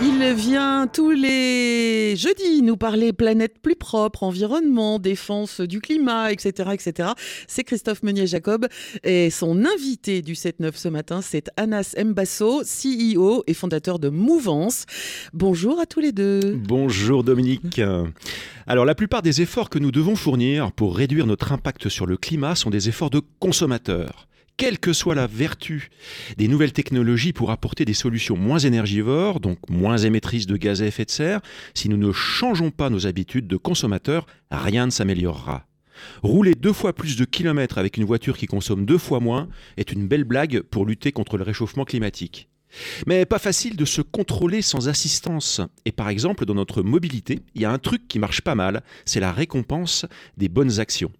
Il vient tous les jeudis nous parler planète plus propre, environnement, défense du climat, etc. etc. C'est Christophe Meunier-Jacob et son invité du 7-9 ce matin, c'est Anas Mbasso, CEO et fondateur de Mouvance. Bonjour à tous les deux. Bonjour Dominique. Alors la plupart des efforts que nous devons fournir pour réduire notre impact sur le climat sont des efforts de consommateurs quelle que soit la vertu des nouvelles technologies pour apporter des solutions moins énergivores, donc moins émettrices de gaz à effet de serre, si nous ne changeons pas nos habitudes de consommateurs, rien ne s'améliorera. Rouler deux fois plus de kilomètres avec une voiture qui consomme deux fois moins est une belle blague pour lutter contre le réchauffement climatique. Mais pas facile de se contrôler sans assistance. Et par exemple, dans notre mobilité, il y a un truc qui marche pas mal, c'est la récompense des bonnes actions.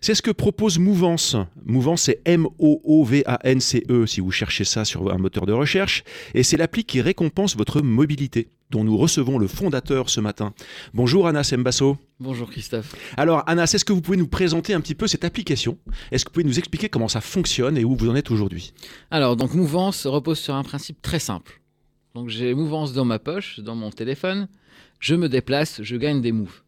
C'est ce que propose Mouvance. Mouvance, c'est M-O-O-V-A-N-C-E si vous cherchez ça sur un moteur de recherche. Et c'est l'appli qui récompense votre mobilité dont nous recevons le fondateur ce matin. Bonjour Anas Mbasso. Bonjour Christophe. Alors Anas, est-ce que vous pouvez nous présenter un petit peu cette application? Est-ce que vous pouvez nous expliquer comment ça fonctionne et où vous en êtes aujourd'hui? Alors donc Mouvance repose sur un principe très simple. Donc j'ai Mouvance dans ma poche, dans mon téléphone, je me déplace, je gagne des moves.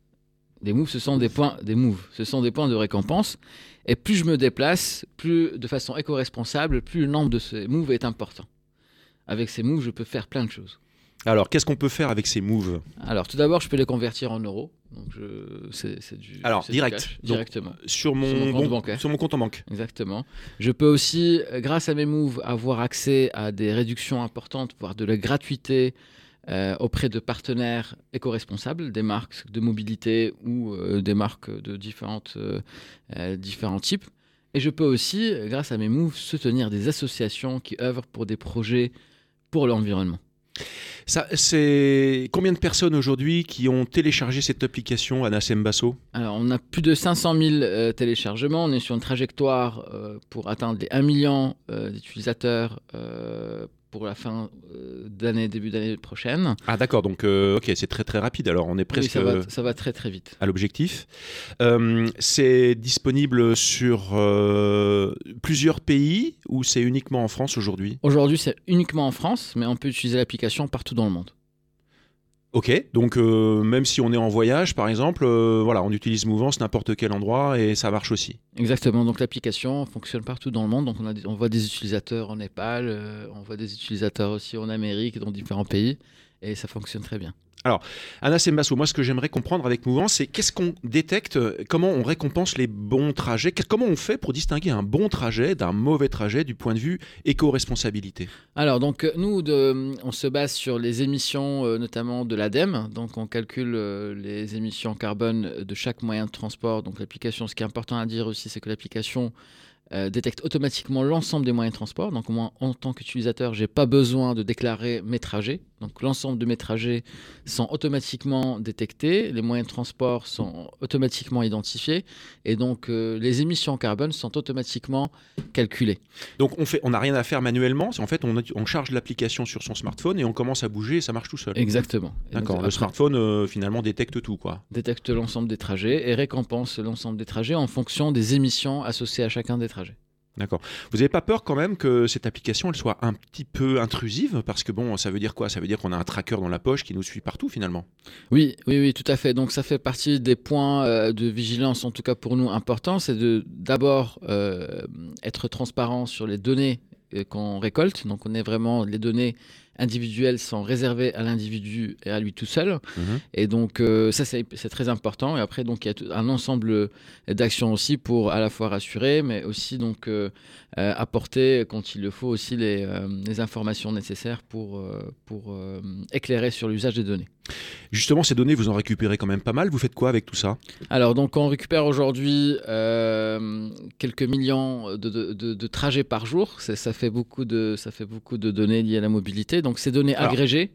Des moves, ce sont des points, des moves, ce sont des points de récompense. Et plus je me déplace, plus de façon éco-responsable, plus le nombre de ces moves est important. Avec ces moves, je peux faire plein de choses. Alors, qu'est-ce qu'on peut faire avec ces moves Alors, tout d'abord, je peux les convertir en euros. Donc, je... c'est du. Alors, du direct. Donc, directement. Sur mon, Sur mon compte bon- bancaire. sur mon compte en banque. Exactement. Je peux aussi, grâce à mes moves, avoir accès à des réductions importantes, voire de la gratuité euh, auprès de partenaires éco-responsables, des marques de mobilité ou euh, des marques de différentes, euh, différents types. Et je peux aussi, grâce à mes moves, soutenir des associations qui œuvrent pour des projets pour l'environnement. C'est combien de personnes aujourd'hui qui ont téléchargé cette application Anas Mbasso Alors, on a plus de 500 000 euh, téléchargements. On est sur une trajectoire euh, pour atteindre les 1 million euh, d'utilisateurs pour la fin euh, d'année, début d'année prochaine. Ah d'accord, donc euh, ok, c'est très très rapide. Alors on est Oui, presque ça, va, ça va très très vite. à l'objectif. Euh, c'est disponible sur euh, plusieurs pays ou c'est uniquement en France aujourd'hui? Aujourd'hui, c'est uniquement en France, mais on peut utiliser l'application partout dans le monde. Ok, donc euh, même si on est en voyage par exemple, euh, voilà, on utilise Mouvance n'importe quel endroit et ça marche aussi. Exactement. Donc l'application fonctionne partout dans le monde. Donc on, a des- on voit des utilisateurs en Népal, euh, on voit des utilisateurs aussi en Amérique, dans différents pays, et ça fonctionne très bien. Anas Mbasso, moi ce que j'aimerais comprendre avec Mouvance, c'est qu'est-ce qu'on détecte, euh, comment on récompense les bons trajets, comment on fait pour distinguer un bon trajet d'un mauvais trajet du point de vue éco-responsabilité? Alors, donc, euh, nous, de- on se base sur les émissions, euh, notamment de l'ADEME. Donc, on calcule euh, les émissions carbone de chaque moyen de transport. Donc, l'application, ce qui est important à dire aussi, c'est que l'application euh, détecte automatiquement l'ensemble des moyens de transport. Donc, moi, en tant qu'utilisateur, j'ai pas besoin de déclarer mes trajets. Donc, l'ensemble de mes trajets sont automatiquement détectés. Les moyens de transport sont automatiquement identifiés. Et donc, euh, les émissions carbone sont automatiquement calculées. Donc on fait, on n'a rien à faire manuellement, c'est en fait on, a- on charge l'application sur son smartphone et on commence à bouger et ça marche tout seul. Exactement. D'accord, le après- smartphone euh, finalement détecte tout quoi. détecte l'ensemble des trajets et récompense l'ensemble des trajets en fonction des émissions associées à chacun des trajets. D'accord. Vous n'avez pas peur quand même que cette application elle soit un petit peu intrusive? Parce que bon, ça veut dire quoi? Ça veut dire qu'on a un tracker dans la poche qui nous suit partout finalement. Oui, oui, oui, tout à fait. Donc ça fait partie des points euh, de vigilance, en tout cas pour nous importants, c'est de d'abord euh, être transparent sur les données euh, qu'on récolte. Donc on est vraiment les données individuelles sont réservées à l'individu et à lui tout seul. Et donc, euh, ça, c'est très important. Et après, donc, il y a un ensemble d'actions aussi pour à la fois rassurer, mais aussi donc euh, euh, apporter, quand il le faut, aussi les, les informations nécessaires pour, pour éclairer sur l'usage des données. Justement, ces données, vous en récupérez quand même pas mal. Vous faites quoi avec tout ça? Alors, donc, on récupère aujourd'hui quelques millions de, de- de- de trajets par jour. Ça fait, beaucoup de, ça fait beaucoup de données liées à la mobilité. Donc, ces données Alors, agrégées.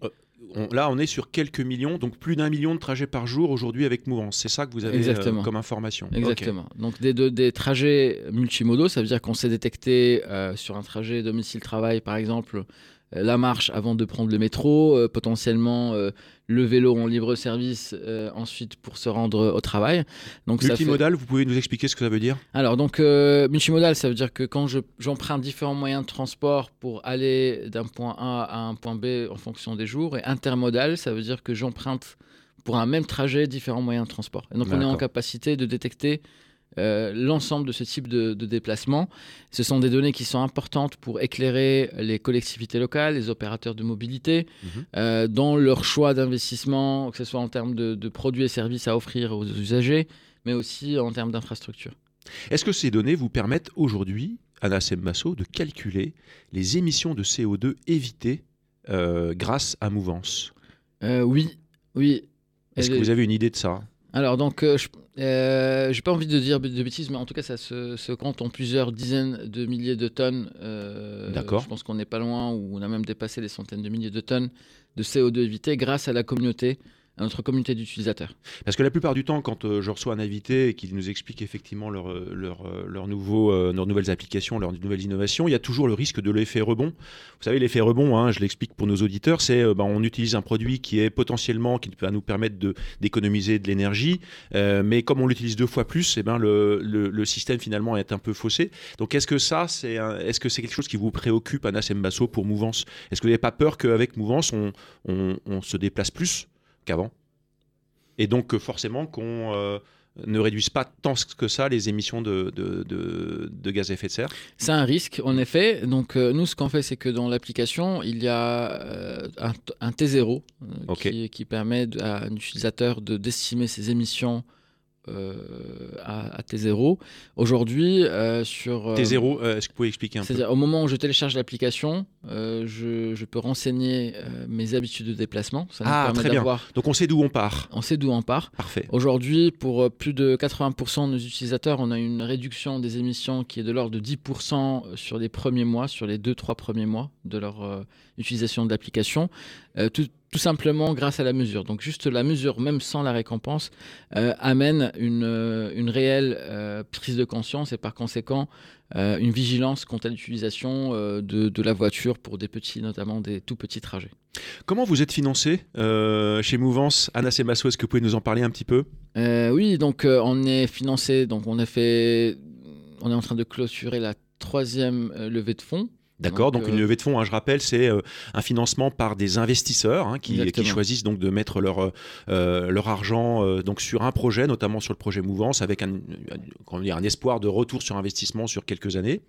on- là, on est sur quelques millions, donc plus d'un million de trajets par jour aujourd'hui avec Mouvance. C'est ça que vous avez euh, comme information. Exactement. Donc des, de- des trajets multimodaux, ça veut dire qu'on sait détecter euh, sur un trajet domicile-travail, par exemple, euh, la marche avant de prendre le métro, euh, potentiellement euh, le vélo en libre service euh, ensuite pour se rendre au travail. Donc ça fait- Multimodal, vous pouvez nous expliquer ce que ça veut dire? Alors donc euh, multimodal, ça veut dire que quand je- j'emprunte différents moyens de transport pour aller d'un point A à un point B en fonction des jours, et intermodal, ça veut dire que j'emprunte pour un même trajet différents moyens de transport. Et donc on est en capacité de détecter euh, l'ensemble de ce type de, de déplacement. Ce sont des données qui sont importantes pour éclairer les collectivités locales, les opérateurs de mobilité, Mhm. euh, dans leur choix d'investissement, que ce soit en termes de, de produits et services à offrir aux usagers, mais aussi en termes d'infrastructures. Est-ce que ces données vous permettent aujourd'hui, Anna Sembasso, de calculer les émissions de CO2 évitées euh, grâce à Mouvance? Euh, oui, oui. Est-ce que vous avez une idée de ça? Alors, donc, euh, je euh, j'ai pas envie de dire de bêtises, mais en tout cas, ça se, se compte en plusieurs dizaines de milliers de tonnes. euh, D'accord. Je pense qu'on n'est pas loin, ou on a même dépassé les centaines de milliers de tonnes de CO2 évité grâce à la communauté, à notre communauté d'utilisateurs. Parce que la plupart du temps, quand euh, je reçois un invité et qu'il nous explique effectivement leur, euh, leur, euh, euh, leurs nouvelles applications, leurs nouvelles innovations, il y a toujours le risque de l'effet rebond. Vous savez, l'effet rebond, hein, je l'explique pour nos auditeurs, c'est ben, on utilise un produit qui est potentiellement, qui va nous permettre de- d'économiser de, l'énergie, euh, mais comme on l'utilise deux fois plus, eh ben, le, le- système finalement est un peu faussé. Donc est-ce que ça, c'est est-ce que c'est quelque chose qui vous préoccupe, Anna Sembasso, pour Mouvance? Est-ce que vous n'avez pas peur qu'avec Mouvance, on- on se déplace plus? Qu'avant et donc euh, forcément qu'on euh, ne réduise pas tant que ça les émissions de, de- de- de gaz à effet de serre. C'est un risque, en effet. Donc, euh, nous, ce qu'on fait, c'est que dans l'application, il y a euh, un, un T0 euh, Ok. qui, qui permet à un utilisateur de d'estimer ses émissions euh, à, à T0. Aujourd'hui, euh, sur. euh, T0, euh, est-ce que vous pouvez expliquer un peu C'est-à-dire, au moment où je télécharge l'application, je, je peux renseigner mes habitudes de déplacement. Ça Ah, permet très bien. Donc on sait d'où on part. On sait d'où on part. Parfait. Aujourd'hui, pour plus de 80% de nos utilisateurs, on a une réduction des émissions qui est de l'ordre de 10% sur les premiers mois, sur les 2-3 premiers mois de leur utilisation de l'application, tout, tout simplement grâce à la mesure. Donc juste la mesure, même sans la récompense, euh, amène une, euh, une réelle euh, prise de conscience et par conséquent euh, une vigilance quant à l'utilisation de, de la voiture pour des petits, notamment des tout petits trajets. Comment vous êtes financé chez Mouvance? Anna Semasso, est-ce que vous pouvez nous en parler un petit peu? Oui, donc on est financé, donc on a fait, on est en train de clôturer la troisième levée de fonds. D'accord, donc, Donc, une euh, levée de fonds, hein, je rappelle, c'est euh, un financement par des investisseurs hein, qui, choisissent donc de mettre leur, euh, leur argent euh, donc sur un projet, notamment sur le projet Mouvance, avec un, un espoir de retour sur investissement sur quelques années.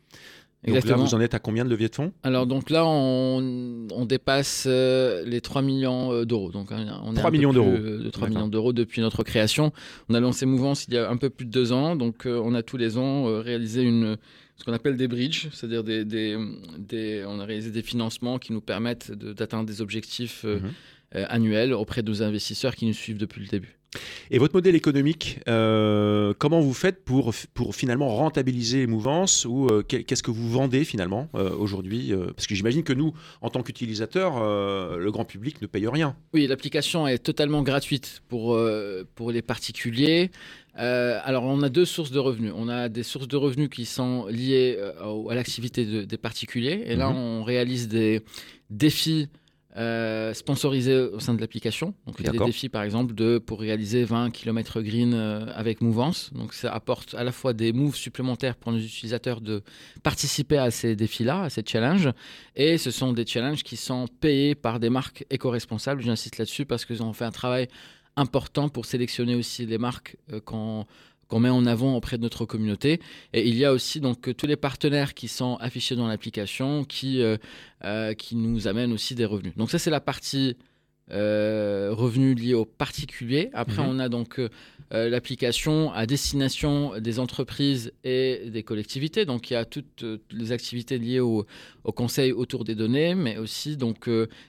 Donc là, Exactement. vous en êtes à combien de levée de fonds? Alors donc là, on, on dépasse euh, les 3 millions euh, d'euros. Donc on est 3 un peu millions d'euros. De 3 D'accord. millions d'euros depuis notre création. On a lancé Mouvance il y a un peu plus de deux ans. Donc euh, on a tous les ans euh, réalisé une, ce qu'on appelle des bridges, c'est-à-dire des, des, des- on a réalisé des financements qui nous permettent de- d'atteindre des objectifs Mhm. annuels auprès de nos investisseurs qui nous suivent depuis le début. Et votre modèle économique, euh, comment vous faites pour, pour finalement rentabiliser les mouvances ou euh, qu'est-ce que vous vendez finalement euh, aujourd'hui Parce que j'imagine que nous, en tant qu'utilisateurs, le grand public ne paye rien. Oui, l'application est totalement gratuite pour, pour les particuliers. Alors, on a deux sources de revenus. On a des sources de revenus qui sont liées à l'activité de- des particuliers. Et là, Mhm. on réalise des défis euh, sponsorisés au sein de l'application. Donc, il y a des défis, par exemple, de, pour réaliser 20 km green euh, avec Mouvance. Donc, ça apporte à la fois des moves supplémentaires pour nos utilisateurs de participer à ces défis-là, à ces challenges. Et ce sont des challenges qui sont payés par des marques éco-responsables. J'insiste là-dessus parce qu'ils ont fait un travail important pour sélectionner aussi les marques euh, qu'on qu'on met en avant auprès de notre communauté. Et il y a aussi donc tous les partenaires qui sont affichés dans l'application qui, euh, euh, qui nous amènent aussi des revenus. Donc ça, c'est la partie euh, revenus liés aux particuliers. Après, Mhm. on a donc l'application à destination des entreprises et des collectivités. Donc il y a toutes euh, les activités liées au, au conseil autour des données, mais aussi donc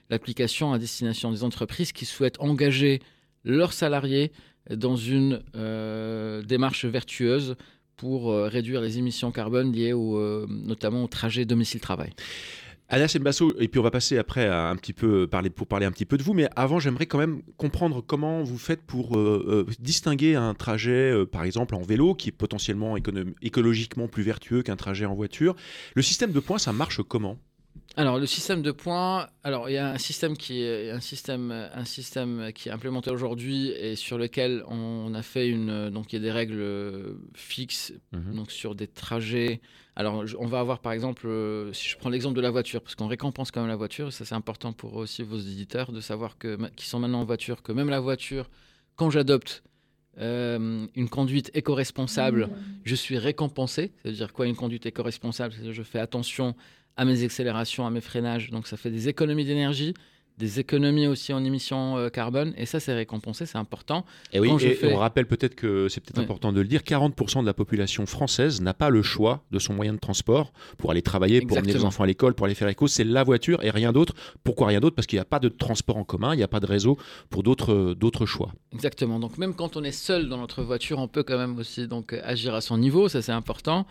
l'application à destination des entreprises qui souhaitent engager leurs salariés dans une euh, démarche vertueuse pour euh, réduire les émissions carbone liées euh, notamment au trajet domicile-travail. Anas Mbasso, et puis on va passer après un petit peu pour parler un petit peu de vous, mais avant j'aimerais quand même comprendre comment vous faites pour distinguer un trajet, par exemple en vélo, qui est potentiellement écologiquement plus vertueux qu'un trajet en voiture. Le système de points, ça marche comment? Alors, le système de points, alors il y a un système qui est un système, un système qui est implémenté aujourd'hui et sur lequel on a fait une, donc il y a des règles fixes, Mhm. donc sur des trajets. Alors, on va avoir par exemple, euh, si je prends l'exemple de la voiture, parce qu'on récompense quand même la voiture, ça c'est important pour aussi vos éditeurs de savoir que qui sont maintenant en voiture, que même la voiture, quand j'adopte euh, une conduite éco-responsable, je suis récompensé. C'est-à-dire quoi une conduite éco-responsable? Je fais attention à mes accélérations, à mes freinages. Donc ça fait des économies d'énergie, des économies aussi en émissions euh, carbone. Et ça, c'est récompensé, c'est important. Et oui, je et fais- on rappelle peut-être que c'est peut-être important de le dire, 40% de la population française n'a pas le choix de son moyen de transport pour aller travailler, pour emmener les enfants à l'école, pour aller faire l'éco, c'est la voiture et rien d'autre. Pourquoi rien d'autre? Parce qu'il n'y a pas de transport en commun, il n'y a pas de réseau pour d'autres d'autres choix. Exactement. Donc même quand on est seul dans notre voiture, on peut quand même aussi donc euh, agir à son niveau. Ça, c'est important.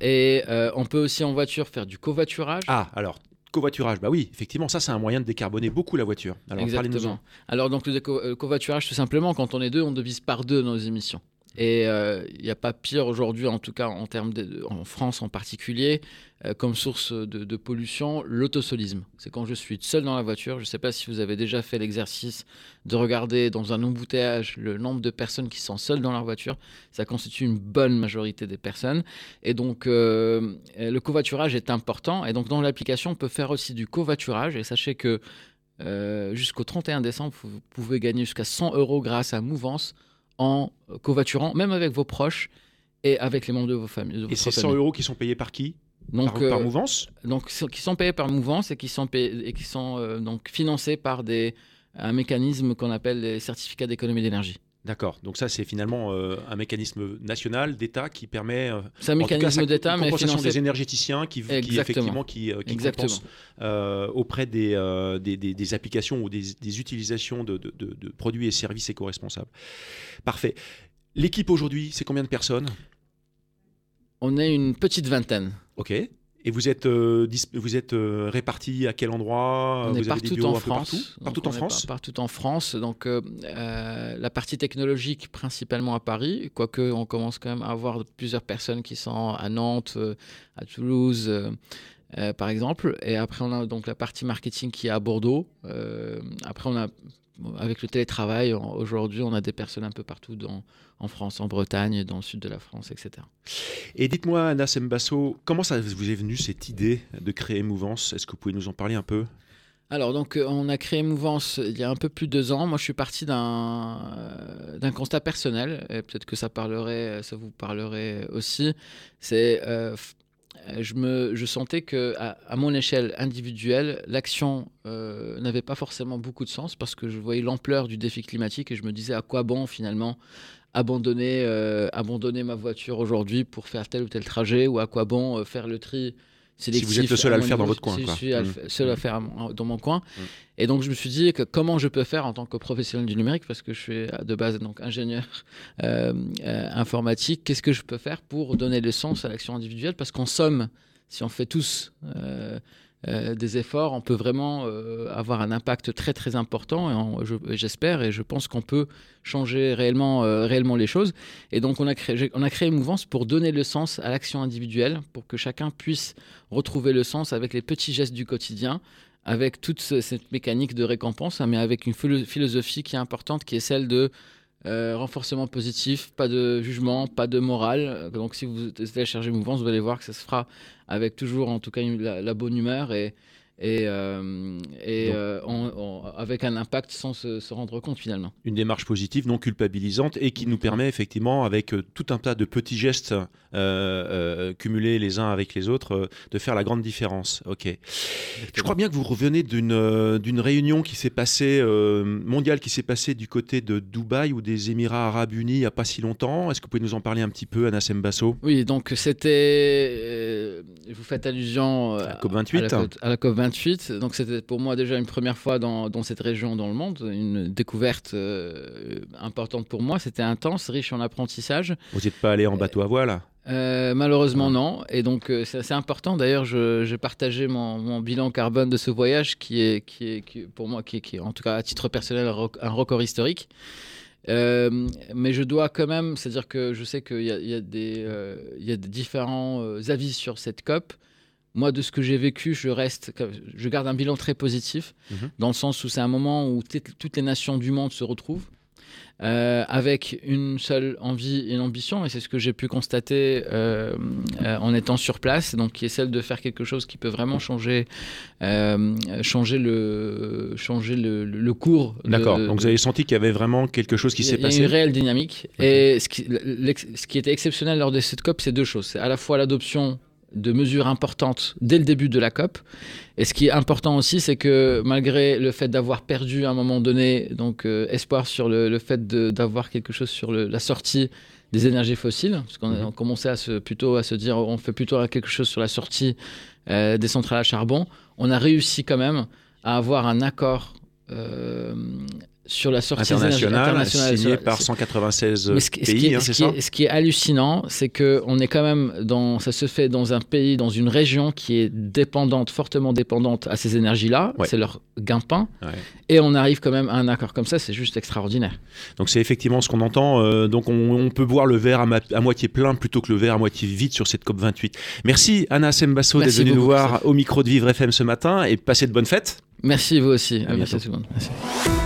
Et euh, on peut aussi en voiture faire du covoiturage. Ah, alors, covoiturage, bah oui, effectivement, ça c'est un moyen de décarboner beaucoup la voiture. Alors. Exactement. Alors donc le déco- euh, covoiturage, tout simplement, quand on est deux, on divise par deux nos émissions. Et euh, il n'y a pas pire aujourd'hui, en tout cas en termes en France en particulier, euh, comme source de, de pollution, l'autosolisme. C'est quand je suis seul dans la voiture. Je ne sais pas si vous avez déjà fait l'exercice de regarder dans un embouteillage le nombre de personnes qui sont seules dans leur voiture. Ça constitue une bonne majorité des personnes. Et donc euh, le covoiturage est important. Et donc dans l'application, on peut faire aussi du covoiturage. Et sachez que euh, jusqu'au 31 décembre, vous pouvez gagner jusqu'à 100 euros grâce à Mouvance en covoiturant, même avec vos proches et avec les membres de vos familles. de Et ces 100 famille. euros qui sont payés par qui? Donc, par, par euh, mouvance? donc qui sont payés par Mouvance et qui sont, payés- et qui sont euh, donc financés par des, un mécanisme qu'on appelle les certificats d'économie d'énergie. D'accord, donc ça c'est finalement euh, un mécanisme national d'État qui permet... euh, C'est un mécanisme d'État, mais financé des énergéticiens qui, qui effectivement qui, euh, qui compensent euh, auprès des, des, des- des applications ou des, des utilisations de, de- de- de produits et services éco-responsables. Parfait. L'équipe aujourd'hui, c'est combien de personnes? On est une petite vingtaine. Ok. Et vous êtes, euh, vous êtes euh, répartis à quel endroit? On Vous est avez des partout bureaux en un peu France. partout Partout en France par- Partout en France. Donc, euh, la partie technologique principalement à Paris, quoique on commence quand même à avoir plusieurs personnes qui sont à Nantes, à Toulouse, euh, par exemple. Et après, on a donc la partie marketing qui est à Bordeaux. Euh, après, on a avec le télétravail, aujourd'hui, on a des personnes un peu partout dans, en France, en Bretagne, dans le sud de la France, etc. Et dites-moi, Anna Sembasso, comment ça vous est venu cette idée de créer Mouvance? Est-ce que vous pouvez nous en parler un peu? Alors, donc, euh, on a créé Mouvance il y a un peu plus de deux ans. Moi, je suis parti d'un euh, d'un constat personnel, et peut-être que ça parlerait, ça vous parlerait aussi. C'est, je me, je sentais que à, mon échelle individuelle, l'action euh, n'avait pas forcément beaucoup de sens parce que je voyais l'ampleur du défi climatique et je me disais à quoi bon finalement abandonner, euh, ma voiture aujourd'hui pour faire tel ou tel trajet ou à quoi bon euh, faire le tri sélectif vous êtes le seul à le faire dans votre coin, Si quoi. je suis Mm. fa- seul à le faire à mon- dans mon coin. Mm. Et donc je me suis dit que comment je peux faire en tant que professionnel du numérique, parce que je suis euh, de base donc ingénieur euh, euh, informatique, qu'est-ce que je peux faire pour donner le sens à l'action individuelle? Parce qu'en somme, si on fait tous euh, euh, des efforts, on peut vraiment euh, avoir un impact très très important. Et j'espère et je pense qu'on peut changer réellement, euh, réellement les choses. Et donc on a créé, on a créé Mouvance pour donner le sens à l'action individuelle, pour que chacun puisse retrouver le sens avec les petits gestes du quotidien avec toute ce- cette mécanique de récompense, hein, mais avec une philo- philosophie qui est importante, qui est celle de euh, renforcement positif, pas de jugement, pas de morale. Donc si vous téléchargez Mouvance, vous allez voir que ça se fera avec toujours en tout cas la, la bonne humeur et, et, euh, et euh, avec un impact sans se, se rendre compte finalement. Une démarche positive, non culpabilisante et qui nous permet effectivement, avec euh, tout un tas de petits gestes euh, cumulés les uns avec les autres, de faire la grande différence. Ok. Je crois bien que vous revenez d'une d'une réunion qui s'est passée, mondiale, qui s'est passée du côté de Dubaï ou des Émirats Arabes Unis il n'y a pas si longtemps. Est-ce que vous pouvez nous en parler un petit peu, Anna Sembasso Oui, donc c'était. vous faites allusion La COP28. à la, COP- à la COP28. 28. Donc c'était pour moi déjà une première fois dans, dans cette région dans le monde, une découverte euh, importante pour moi. C'était intense, riche en apprentissage. Vous n'êtes pas allé en bateau à voile? Euh, malheureusement non, et donc euh, c'est important. D'ailleurs, j'ai partagé mon, mon bilan carbone de ce voyage, qui est, qui est, qui est- pour moi, qui est, qui est, en tout cas à titre personnel un rec- un record historique. Euh, mais je dois quand même, c'est-à-dire que je sais qu'il y, y, a des, il y a des différents avis sur cette COP. Moi, de ce que j'ai vécu, je reste, je garde un bilan très positif, Mhm. dans le sens où c'est un moment où toutes les nations du monde se retrouvent. euh, avec une seule envie et une ambition, et c'est ce que j'ai pu constater euh, euh, en étant sur place, donc qui est celle de faire quelque chose qui peut vraiment changer, changer le, changer le, le- cours. D'accord. Donc vous avez senti qu'il y avait vraiment quelque chose qui s'est il y a passé une réelle dynamique. Et ce qui, ce qui était exceptionnel lors de cette COP, c'est deux choses. C'est à la fois l'adoption de mesures importantes dès le début de la COP. Et ce qui est important aussi, c'est que malgré le fait d'avoir perdu à un moment donné, donc euh, espoir sur le, le fait d'avoir quelque chose sur le- la sortie des énergies fossiles, parce qu'on Mhm. commençait à se, plutôt à se dire on fait plutôt quelque chose sur la sortie euh, des centrales à charbon, on a réussi quand même à avoir un accord euh, sur la sortie des énergies international, internationales. signé sur- par 196 mais ce qui, ce qui pays, hein, ce qui est- ce qui est hallucinant, c'est que on est quand même dans, ça se fait dans un pays, dans une région qui est dépendante, fortement dépendante à ces énergies-là. Ouais. C'est leur gain-pain. Ouais. Et on arrive quand même à un accord comme ça, c'est juste extraordinaire. Donc c'est effectivement ce qu'on entend. euh, donc on, on peut voir le verre à, ma- à moitié plein plutôt que le verre à moitié vide sur cette COP 28. Merci Anna Sembasso d'être venue nous voir au micro de Vivre FM ce matin et passez de bonnes fêtes. Merci vous aussi. À bientôt. à tout le monde. Merci.